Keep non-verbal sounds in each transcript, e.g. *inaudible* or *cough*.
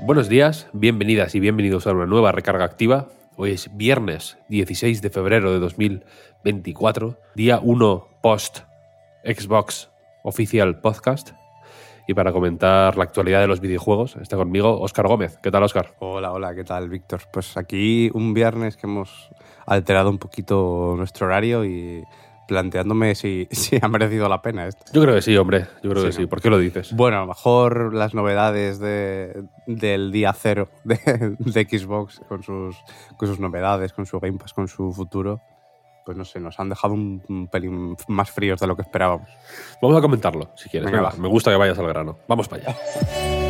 Buenos días, bienvenidas y bienvenidos a una nueva recarga activa. Hoy es viernes 16 de febrero de 2024, día 1 post Xbox Oficial Podcast. Y para comentar la actualidad de los videojuegos está conmigo Óscar Gómez. ¿Qué tal, Óscar? Hola, hola, ¿qué tal, Víctor? Pues aquí un viernes que hemos alterado un poquito nuestro horario y planteándome si, *laughs* si ha merecido la pena esto. Yo creo que sí, hombre. Yo creo que Sí. ¿Por qué lo dices? Bueno, a lo mejor las novedades de- del día cero de, de Xbox, con sus, con sus novedades, con su Game Pass, con su futuro, pues no sé, nos han dejado un, pelín más fríos de lo que esperábamos. Vamos a comentarlo, si quieres. Venga, Venga, va. me gusta que vayas al grano. Vamos para allá. *laughs*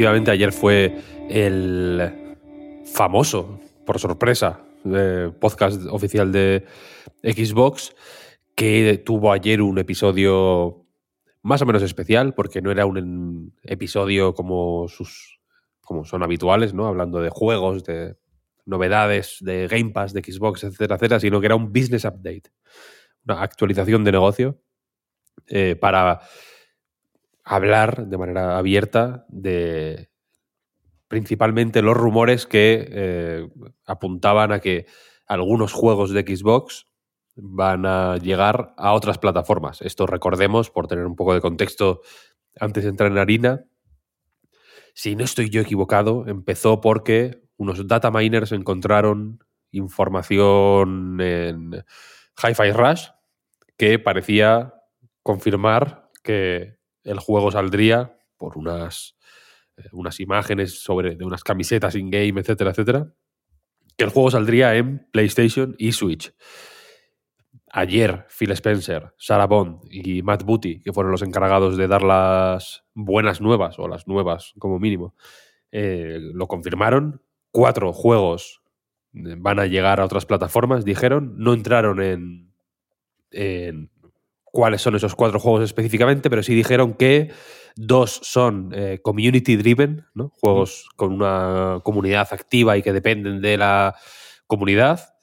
Efectivamente, ayer fue el famoso, por sorpresa, eh, podcast oficial de Xbox, que tuvo ayer un episodio más o menos especial, porque no era un episodio como sus como son habituales, ¿no? Hablando de juegos, de novedades, de Game Pass, de Xbox, etcétera, etcétera, sino que era un business update, una actualización de negocio eh, para hablar de manera abierta de principalmente los rumores que eh, apuntaban a que algunos juegos de Xbox van a llegar a otras plataformas. Esto recordemos, por tener un poco de contexto antes de entrar en harina, si no estoy yo equivocado, empezó porque unos data miners encontraron información en Hi-Fi Rush que parecía confirmar que el juego saldría por unas, eh, unas imágenes sobre de unas camisetas in-game, etcétera, etcétera, que el juego saldría en PlayStation y Switch. Ayer, Phil Spencer, Sarah Bond y Matt Booty, que fueron los encargados de dar las buenas nuevas, o las nuevas como mínimo, eh, lo confirmaron. Cuatro juegos eh, van a llegar a otras plataformas, dijeron. No entraron en, en cuáles son esos cuatro juegos específicamente, pero sí dijeron que dos son eh, community driven, ¿no? juegos con una comunidad activa y que dependen de la comunidad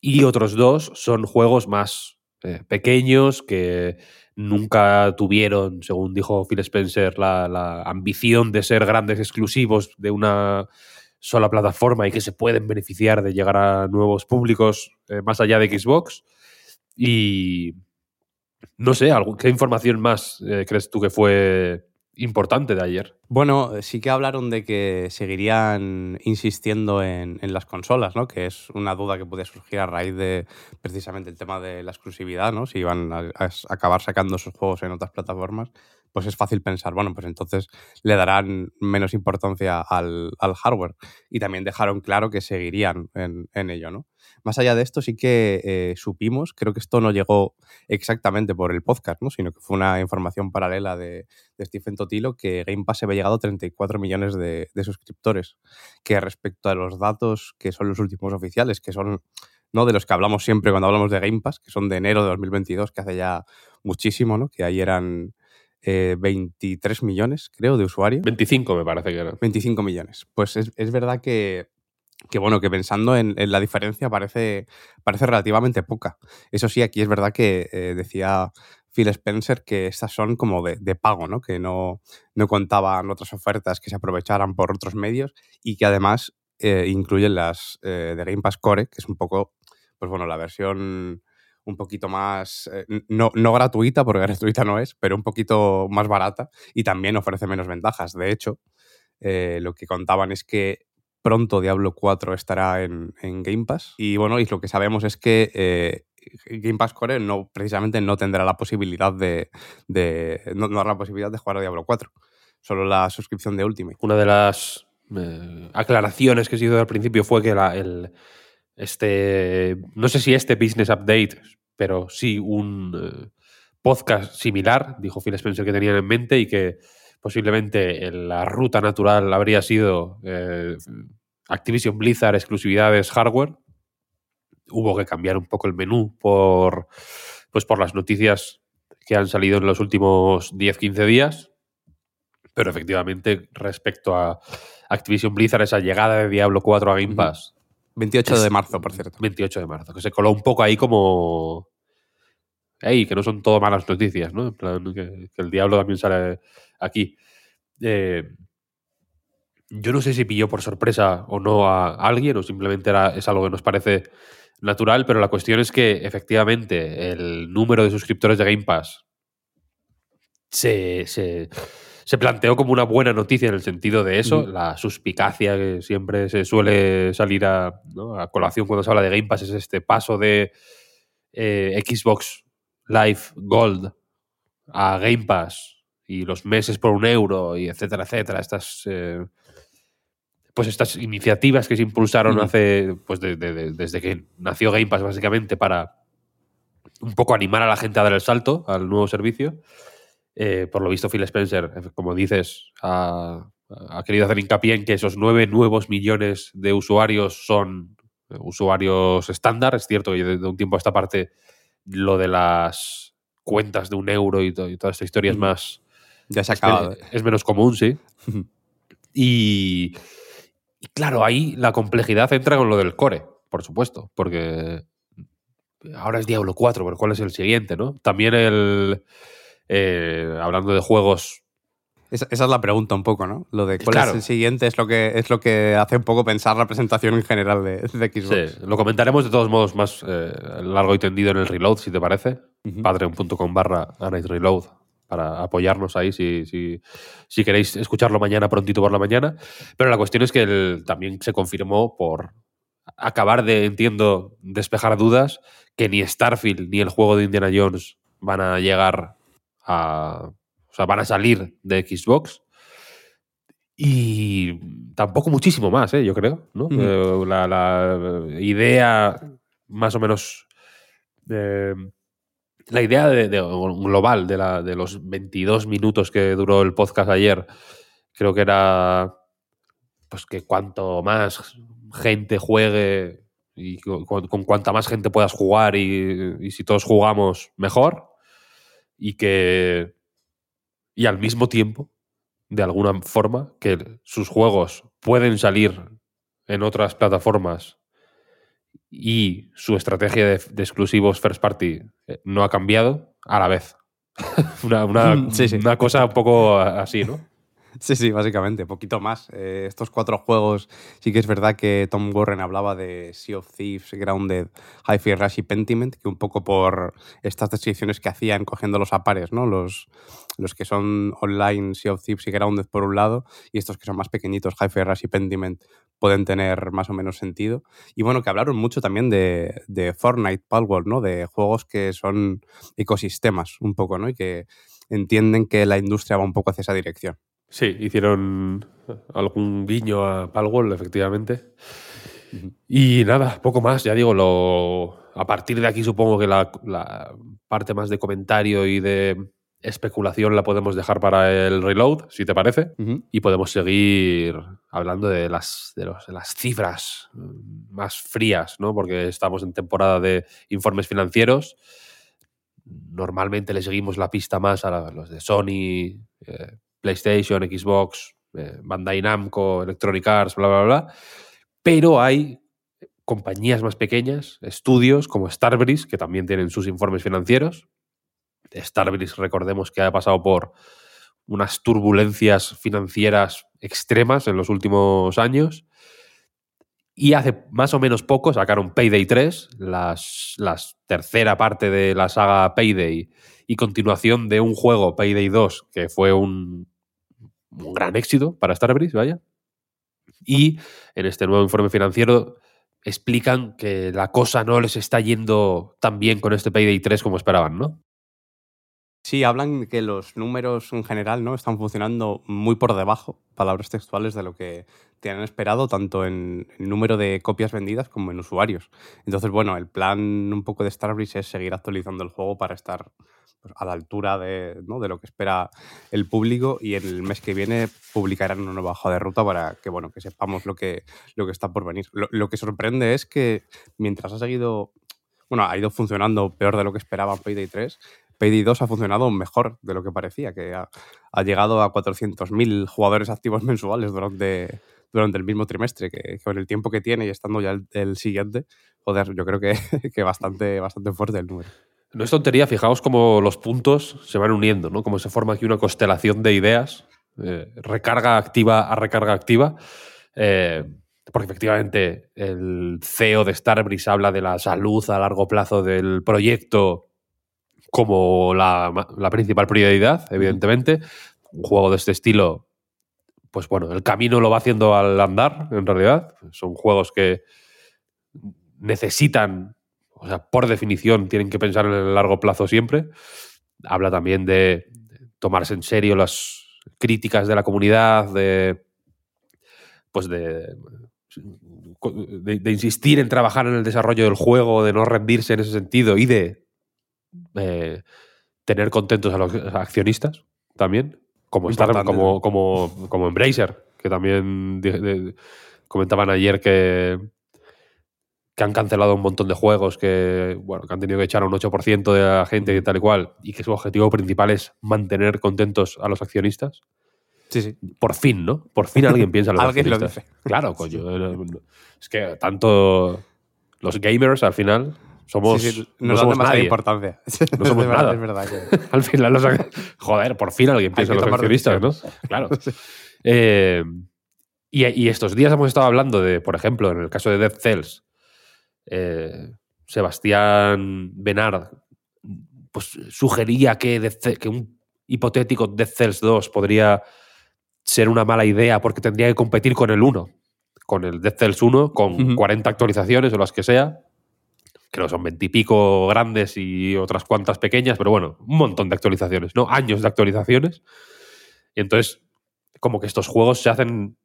y otros dos son juegos más eh, pequeños que nunca tuvieron, según dijo Phil Spencer, la, la ambición de ser grandes exclusivos de una sola plataforma y que se pueden beneficiar de llegar a nuevos públicos eh, más allá de Xbox. Y no sé, ¿qué información más eh, crees tú que fue importante de ayer? Bueno, sí que hablaron de que seguirían insistiendo en, en las consolas, ¿no? Que es una duda que puede surgir a raíz de precisamente el tema de la exclusividad, ¿no? Si iban a, a acabar sacando sus juegos en otras plataformas, pues es fácil pensar, bueno, pues entonces le darán menos importancia al, al hardware. Y también dejaron claro que seguirían en, en ello, ¿no? Más allá de esto, sí que eh, supimos, creo que esto no llegó exactamente por el podcast, ¿no? Sino que fue una información paralela de, de Stephen Totilo que Game Pass se había llegado a 34 millones de, de suscriptores, que respecto a los datos que son los últimos oficiales, que son no de los que hablamos siempre cuando hablamos de Game Pass, que son de enero de 2022, que hace ya muchísimo, ¿no? Que ahí eran eh, 23 millones, creo, de usuarios. 25 me parece que era. 25 millones. Pues es, es verdad que, que, bueno, que pensando en, en la diferencia parece, parece relativamente poca. Eso sí, aquí es verdad que eh, decía Phil Spencer que estas son como de, de pago, ¿no? Que no, no contaban otras ofertas que se aprovecharan por otros medios y que además eh, incluyen las eh, de Game Pass Core, que es un poco, pues bueno, la versión un poquito más, eh, no, no gratuita, porque *laughs* gratuita no es, pero un poquito más barata y también ofrece menos ventajas. De hecho, eh, lo que contaban es que pronto Diablo 4 estará en, en, Game Pass. Y bueno, y lo que sabemos es que eh, Game Pass Core no, precisamente no tendrá la posibilidad de. de no, no habrá la posibilidad de jugar a Diablo 4. solo la suscripción de Ultimate. Una de las aclaraciones que se hizo al principio fue que la, el, este, no sé si este Business Update, pero sí un eh, podcast similar, dijo Phil Spencer que tenían en mente y que posiblemente la ruta natural habría sido eh, Activision Blizzard exclusividades hardware. Hubo que cambiar un poco el menú por, pues por las noticias que han salido en los últimos 10-15 días. Pero efectivamente, respecto a Activision Blizzard, esa llegada de Diablo 4 a Game Pass. 28 de marzo, por cierto. 28 de marzo, que se coló un poco ahí como. Ey, que no son todo malas noticias, ¿no? En plan, que, que el Diablo también sale aquí. Eh, yo no sé si pilló por sorpresa o no a alguien, o simplemente era, es algo que nos parece natural, pero la cuestión es que efectivamente el número de suscriptores de Game Pass se, se, se planteó como una buena noticia en el sentido de eso, Mm. la suspicacia que siempre se suele salir a, ¿no? a colación cuando se habla de Game Pass es este paso de eh, Xbox Live Gold a Game Pass y los meses por un euro y etcétera, etcétera. Estas, eh, pues estas iniciativas que se impulsaron hace, pues de- de- de- desde que nació Game Pass básicamente para un poco animar a la gente a dar el salto al nuevo servicio. Eh, por lo visto, Phil Spencer, eh, como dices, ha, ha querido hacer hincapié en que esos nueve nuevos millones de usuarios son eh, usuarios estándar. Es cierto que de, un tiempo a esta parte lo de las cuentas de un euro y, to- y toda esta historia es más. Ya se ha acabado. es menos común, sí. Y, y claro, ahí la complejidad entra con lo del core, por supuesto, porque ahora es Diablo 4, pero ¿cuál es el siguiente, no? También el. Eh, hablando de juegos. Esa, esa es la pregunta un poco, ¿no? Lo de cuál Claro. es el siguiente es lo que es lo que hace un poco pensar la presentación en general de, de Xbox. Sí, lo comentaremos de todos modos más eh, largo y tendido en el reload, si te parece. Ujú. Patreon.com barra Reload para apoyarnos ahí si, si, si queréis escucharlo mañana, prontito por la mañana. Pero la cuestión es que también se confirmó por acabar de, entiendo, despejar dudas, que ni Starfield ni el juego de Indiana Jones van a llegar a... O sea, van a salir de Xbox. Y tampoco muchísimo más, ¿eh? yo creo. ¿no? Eh, la, la idea más o menos... eh, la idea de, de- global de, la, de los 22 minutos que duró el podcast ayer, creo que era pues que cuanto más gente juegue y con, con cuanta más gente puedas jugar y, y si todos jugamos mejor y que y al mismo tiempo de alguna forma que sus juegos pueden salir en otras plataformas y su estrategia de, de exclusivos first party eh, no ha cambiado a la vez. *laughs* una, una- *laughs* Sí, sí. una cosa un poco así, ¿no? Sí, sí, básicamente, poquito más. Eh, estos cuatro juegos, sí que es verdad que Tom Warren hablaba de Sea of Thieves, Grounded, Hi-Fi Rush y Pentiment, que un poco por estas descripciones que hacían cogiendo los a pares, ¿no? Los, los que son online, Sea of Thieves y Grounded por un lado, y estos que son más pequeñitos, Hi-Fi Rush y Pentiment, pueden tener más o menos sentido. Y bueno, que hablaron mucho también de, de Fortnite, Palworld, ¿no? De juegos que son ecosistemas un poco, ¿no? Y que entienden que la industria va un poco hacia esa dirección. Sí, hicieron algún guiño a Palworld, efectivamente. Y nada, poco más, ya digo, lo, a partir de aquí supongo que la, la parte más de comentario y de especulación la podemos dejar para el reload, si te parece. Y podemos seguir hablando de las, de, los- de las cifras más frías, ¿no? Porque estamos en temporada de informes financieros. Normalmente le seguimos la pista más a los de Sony, eh, PlayStation, Xbox, eh, Bandai Namco, Electronic Arts, bla, bla, bla. Pero hay compañías más pequeñas, estudios como Starbreeze, que también tienen sus informes financieros. Starbreeze, recordemos que ha pasado por unas turbulencias financieras extremas en los últimos años. Y hace más o menos poco sacaron Payday 3, las, las tercera parte de la saga Payday y continuación de un juego, Payday 2, que fue un, un gran éxito para Starbreeze, vaya. Y en este nuevo informe financiero explican que la cosa no les está yendo tan bien con este Payday 3 como esperaban, ¿no? Sí, hablan que los números en general no están funcionando muy por debajo, palabras textuales, de lo que tienen esperado, tanto en el número de copias vendidas como en usuarios. Entonces, bueno, el plan un poco de Starbreeze es seguir actualizando el juego para estar pues, a la altura de, ¿no? de, lo que espera el público y el mes que viene publicarán una nueva hoja de ruta para que, bueno, que sepamos lo que, lo que está por venir. Lo, lo que sorprende es que mientras ha seguido bueno, ha ido funcionando peor de lo que esperaba Payday 3. Payday 2 ha funcionado mejor de lo que parecía, que ha, llegado a 400.000 jugadores activos *laughs* mensuales durante, durante el mismo trimestre, que, con el tiempo que tiene y estando ya el, siguiente, joder, yo creo que, *laughs* que, bastante, bastante fuerte el número. No es tontería, fijaos cómo los puntos se van uniendo, ¿no? Como se forma aquí una constelación de ideas, eh, recarga activa a recarga activa. Eh, porque efectivamente el CEO de Starbreeze habla de la salud a largo plazo del proyecto como la, la principal prioridad, evidentemente. Un juego de este estilo, pues bueno, el camino lo va haciendo al andar, en realidad. Son juegos que necesitan, o sea, por definición, tienen que pensar en el largo plazo siempre. Habla también de tomarse en serio las críticas de la comunidad, de pues de de, de, insistir en trabajar en el desarrollo del juego, de no rendirse en ese sentido y de eh, tener contentos a los accionistas también, como, estar, como, como, como Embracer, que también de, de, comentaban ayer que, que han cancelado un montón de juegos, que, bueno, que han tenido que echar a un 8% de la gente y tal y cual, y que su objetivo principal es mantener contentos a los accionistas. Sí, sí. Por fin, ¿no? Por fin alguien piensa en los *laughs* Alguien accionistas. lo dice. Claro, *laughs* coño. Es que tanto los gamers al final somos. Sí, sí, no nos somos nadie. importancia. No somos *laughs* es verdad, nada. Es verdad que... *laughs* Al final, los joder, por fin alguien piensa en los accionistas, ¿no? Claro. *laughs* Eh, y, y estos días hemos estado hablando de, por ejemplo, en el caso de Dead Cells, eh, Sebastián Benard pues, sugería que, Death Ce- que un hipotético Dead Cells 2 podría ser una mala idea porque tendría que competir con el 1, con el Dead Cells 1, con Ujú. 40 actualizaciones o las que sea. Creo que son 20 y pico grandes y otras cuantas pequeñas, pero bueno, un montón de actualizaciones, ¿no? Años de actualizaciones. Y entonces, como que estos juegos se hacen.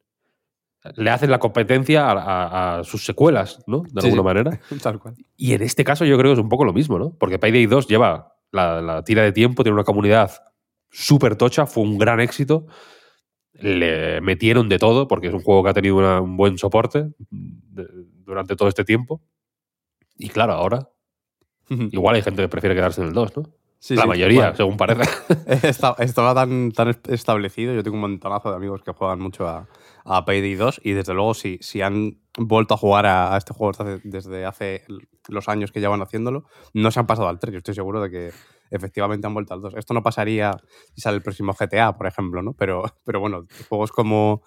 Le hacen la competencia a, a- a sus secuelas, ¿no? De Sí, alguna sí. manera. *laughs* Tal cual. Y en este caso yo creo que es un poco lo mismo, ¿no? Porque Payday 2 lleva la, la tira de tiempo, tiene una comunidad súper tocha, fue un gran éxito. Le metieron de todo, porque es un juego que ha tenido una- un buen soporte de- durante todo este tiempo. Y claro, ahora igual hay gente que prefiere quedarse en el 2, ¿no? Sí, la sí, mayoría, bueno. según parece. *laughs* Estaba tan, tan establecido. Yo tengo un montonazo de amigos que juegan mucho a, a Payday 2 y desde luego si, si han vuelto a jugar a, a este juego desde hace, desde hace los años que llevan haciéndolo, no se han pasado al 3. Yo estoy seguro de que efectivamente han vuelto al 2. Esto no pasaría si sale el próximo GTA, por ejemplo, ¿no? Pero, pero bueno, juegos como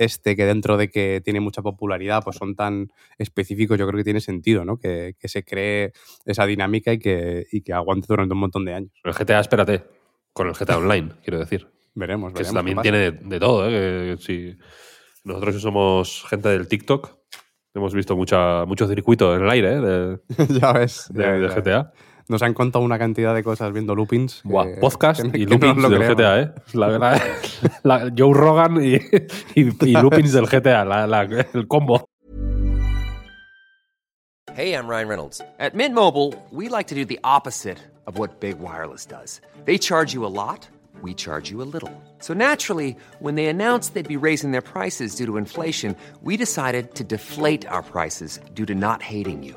este, que dentro de que tiene mucha popularidad, pues son tan específicos, yo creo que tiene sentido, ¿no? Que, que se cree esa dinámica y que, y que aguante durante un montón de años. El GTA, espérate, con el GTA Online, *laughs* quiero decir. Veremos, Que veremos. también qué pasa. tiene de, de todo, ¿eh? Que si nosotros que somos gente del TikTok, hemos visto mucha, mucho circuito en el aire ¿eh? de, *laughs* ya ves. de- ya de ves, ya ves. Nos han contado una cantidad de cosas viendo loopings. Buah, que- podcast que- y que loopings del. GTA, ¿eh? La, *laughs* la- Joe Rogan y, y- y loopings del GTA, la- la- el combo. Hey, I'm Ryan Reynolds. At Mint Mobile, we like to do the opposite of what Big Wireless does. They charge you a lot, we charge you a little. So naturally, when they announced they'd be raising their prices due to inflation, we decided to deflate our prices due to not hating you.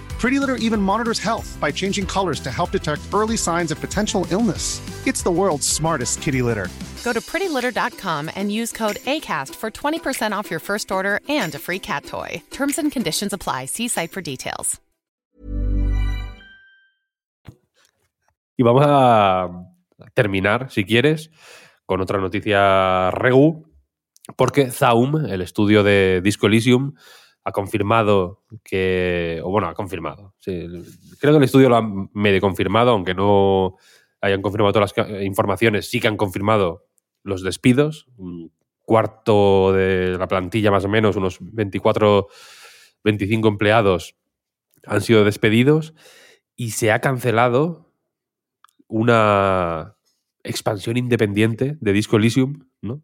Pretty Litter even monitors health by changing colors to help detect early signs of potential illness. It's the world's smartest kitty litter. Go to prettylitter.com and use code ACAST for 20% off your first order and a free cat toy. Terms and conditions apply. See site for details. Y vamos a, terminar, si quieres, con otra noticia regu, porque Zaum, el estudio de Disco Elysium, ha confirmado que, o bueno, ha confirmado, creo que el estudio lo ha medio confirmado, aunque no hayan confirmado todas las informaciones, sí que han confirmado los despidos, un cuarto de la plantilla más o menos, unos 24, 25 empleados han sido despedidos y se ha cancelado una expansión independiente de Disco Elysium, ¿no?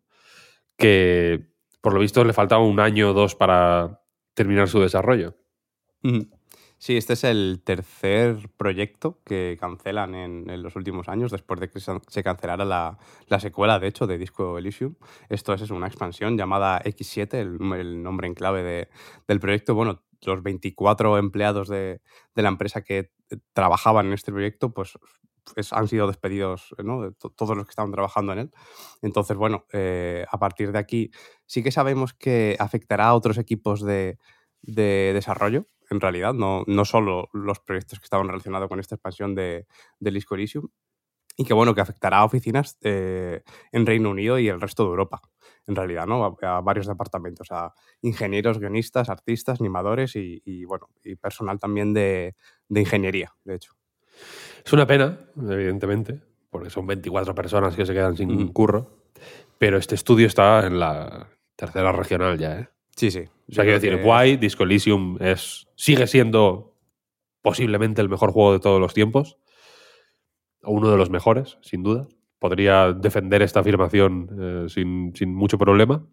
que por lo visto le faltaba un año o dos para terminar su desarrollo. Sí, este es el tercer proyecto que cancelan en, los últimos años, después de que se cancelara la, secuela, de hecho, de Disco Elysium. Esto es, una expansión llamada X7, el, nombre en clave del proyecto. Bueno, los 24 empleados de, la empresa que trabajaban en este proyecto, pues han sido despedidos, ¿no? todos los que estaban trabajando en él. Entonces, bueno, eh, a partir de aquí sí que sabemos que afectará a otros equipos de, de desarrollo, en realidad, no, no solo los proyectos que estaban relacionados con esta expansión de, del Disco Elysium, y que bueno, que afectará a oficinas eh, en Reino Unido y el resto de Europa, en realidad, ¿no? A, varios departamentos, a ingenieros, guionistas, artistas, animadores y, bueno, y personal también de, de, ingeniería, de hecho. Es una pena, evidentemente, porque son 24 personas que se quedan sin curro, pero este estudio está en la tercera regional ya, ¿eh? Sí, sí. O sea, quiero decir, guay, Disco Elysium es, sigue siendo posiblemente el mejor juego de todos los tiempos. O uno de los mejores, sin duda. Podría defender esta afirmación eh, sin, sin mucho problema.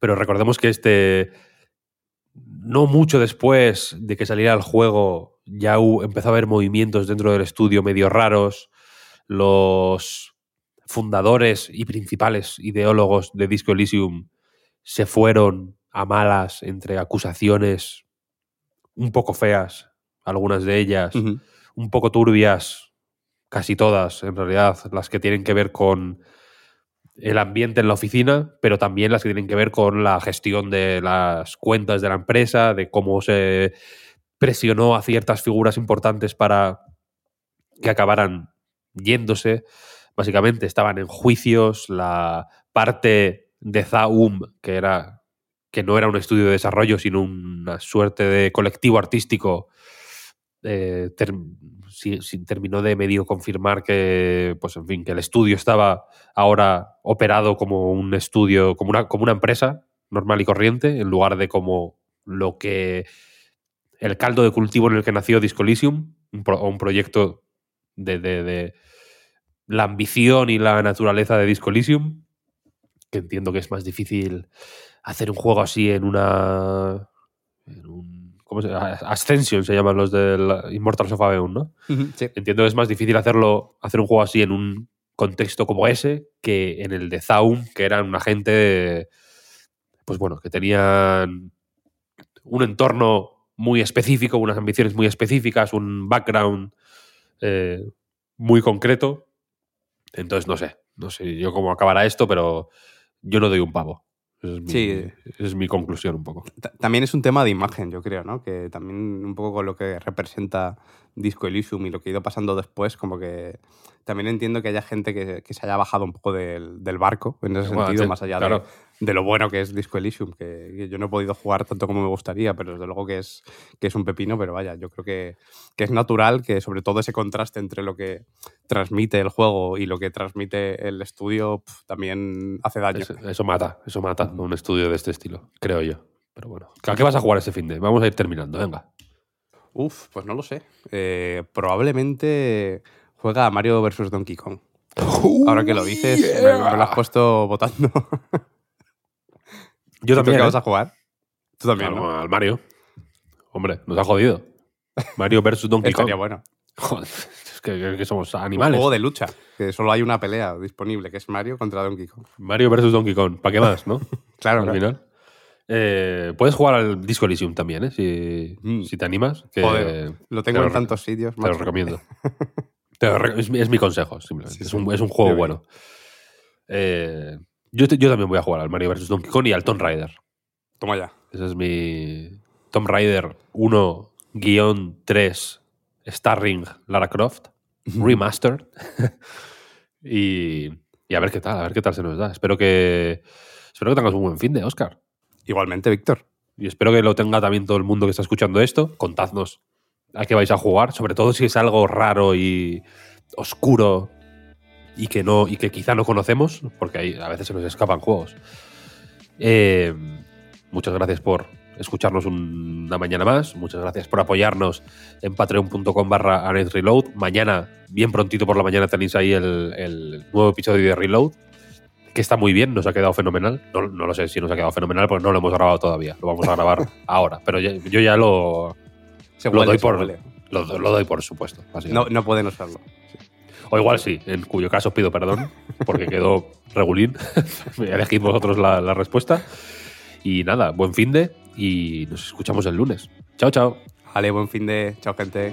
Pero recordemos que este. No mucho después de que saliera el juego, ya empezó a haber movimientos dentro del estudio medio raros. Los fundadores y principales ideólogos de Disco Elysium se fueron a malas entre acusaciones un poco feas, algunas de ellas, un poco turbias, casi todas, en realidad, las que tienen que ver con el ambiente en la oficina, pero también las que tienen que ver con la gestión de las cuentas de la empresa, de cómo se presionó a ciertas figuras importantes para que acabaran yéndose. Básicamente estaban en juicios, la parte de Zaum, que era que no era un estudio de desarrollo, sino una suerte de colectivo artístico, eh, terminó de medio confirmar que, pues en fin, que el estudio estaba ahora operado como un estudio, como una, como una empresa normal y corriente, en lugar de como lo que el caldo de cultivo en el que nació Disco Elysium, un, un proyecto de, de, de, la ambición y la naturaleza de Disco Elysium, que entiendo que es más difícil hacer un juego así en una. En un, ¿Cómo se llama? Ascension se llaman los del Immortals of Aveum, ¿no? Entiendo que es más difícil hacerlo, hacer un juego así en un contexto como ese que en el de Zaum, que eran una gente. Pues bueno, que tenían un entorno muy específico, unas ambiciones muy específicas, un background eh, muy concreto. Entonces, no sé, no sé yo cómo acabará esto, pero yo no doy un pavo. es mi, sí. es mi conclusión un poco. También es un tema de imagen, yo creo, ¿no? Que también un poco con lo que representa Disco Elysium y lo que ha ido pasando después, como que también entiendo que haya gente que, que se haya bajado un poco del, del barco, en ese sentido, más allá de, de, lo bueno que es Disco Elysium, que, yo no he podido jugar tanto como me gustaría, pero desde luego que es, que es un pepino, pero vaya, yo creo que, que es natural que sobre todo ese contraste entre lo que transmite el juego y lo que transmite el estudio también hace daño. Eso, mata, eso mata un estudio de este estilo, creo yo. Pero bueno, ¿a qué vas a jugar este fin de? Vamos a ir terminando, venga. Uf, pues no lo sé. Eh, probablemente juega a Mario vs. Donkey Kong. Ahora que lo dices, me, lo has puesto votando. *laughs* Yo también. ¿Qué vas a jugar? Tú también. Al Mario. Hombre, nos ha jodido. Mario vs. Donkey Kong. Estaría bueno. *laughs* Joder, es que, somos animales. Un juego de lucha, que solo hay una pelea disponible, que es Mario contra Donkey Kong. Mario vs. Donkey Kong. ¿Para qué más, no? *laughs* claro, al final. Eh, puedes jugar al Disco Elysium también, ¿eh? si, mm. si te animas. Que lo tengo en tantos sitios. Te lo recomiendo. *laughs* es, mi consejo, simplemente. es, un, juego bueno. Eh, yo, yo, también voy a jugar al Mario vs. Donkey Kong y al Tomb Raider. Toma ya. Ese es mi Tomb Raider 1-3 Starring Lara Croft Remastered. *laughs* Y, y a ver qué tal, a ver qué tal se nos da. Espero que, espero que tengas un buen fin de Oscar. Igualmente, Víctor. Y espero que lo tenga también todo el mundo que está escuchando esto. Contadnos a qué vais a jugar, sobre todo si es algo raro y oscuro y que no y que quizá no conocemos, porque hay, a veces se nos escapan juegos. Eh, muchas gracias por escucharnos una mañana más. Muchas gracias por apoyarnos en patreon.com barra Reload. Mañana, bien prontito por la mañana, tenéis ahí el, el, nuevo episodio de Reload, que está muy bien, nos ha quedado fenomenal. No, no, lo sé si nos ha quedado fenomenal, porque no lo hemos grabado todavía. Lo vamos a grabar *laughs* ahora, pero ya, yo ya lo, Se lo, huele, doy por, lo, lo doy por supuesto. No, no pueden usarlo. O igual sí, en cuyo caso pido perdón, porque quedó *laughs* regulín. *laughs* Elegid vosotros la, la respuesta. Y nada, buen fin de y nos escuchamos el lunes. Chao, chao. Vale, buen fin de. Chao, gente.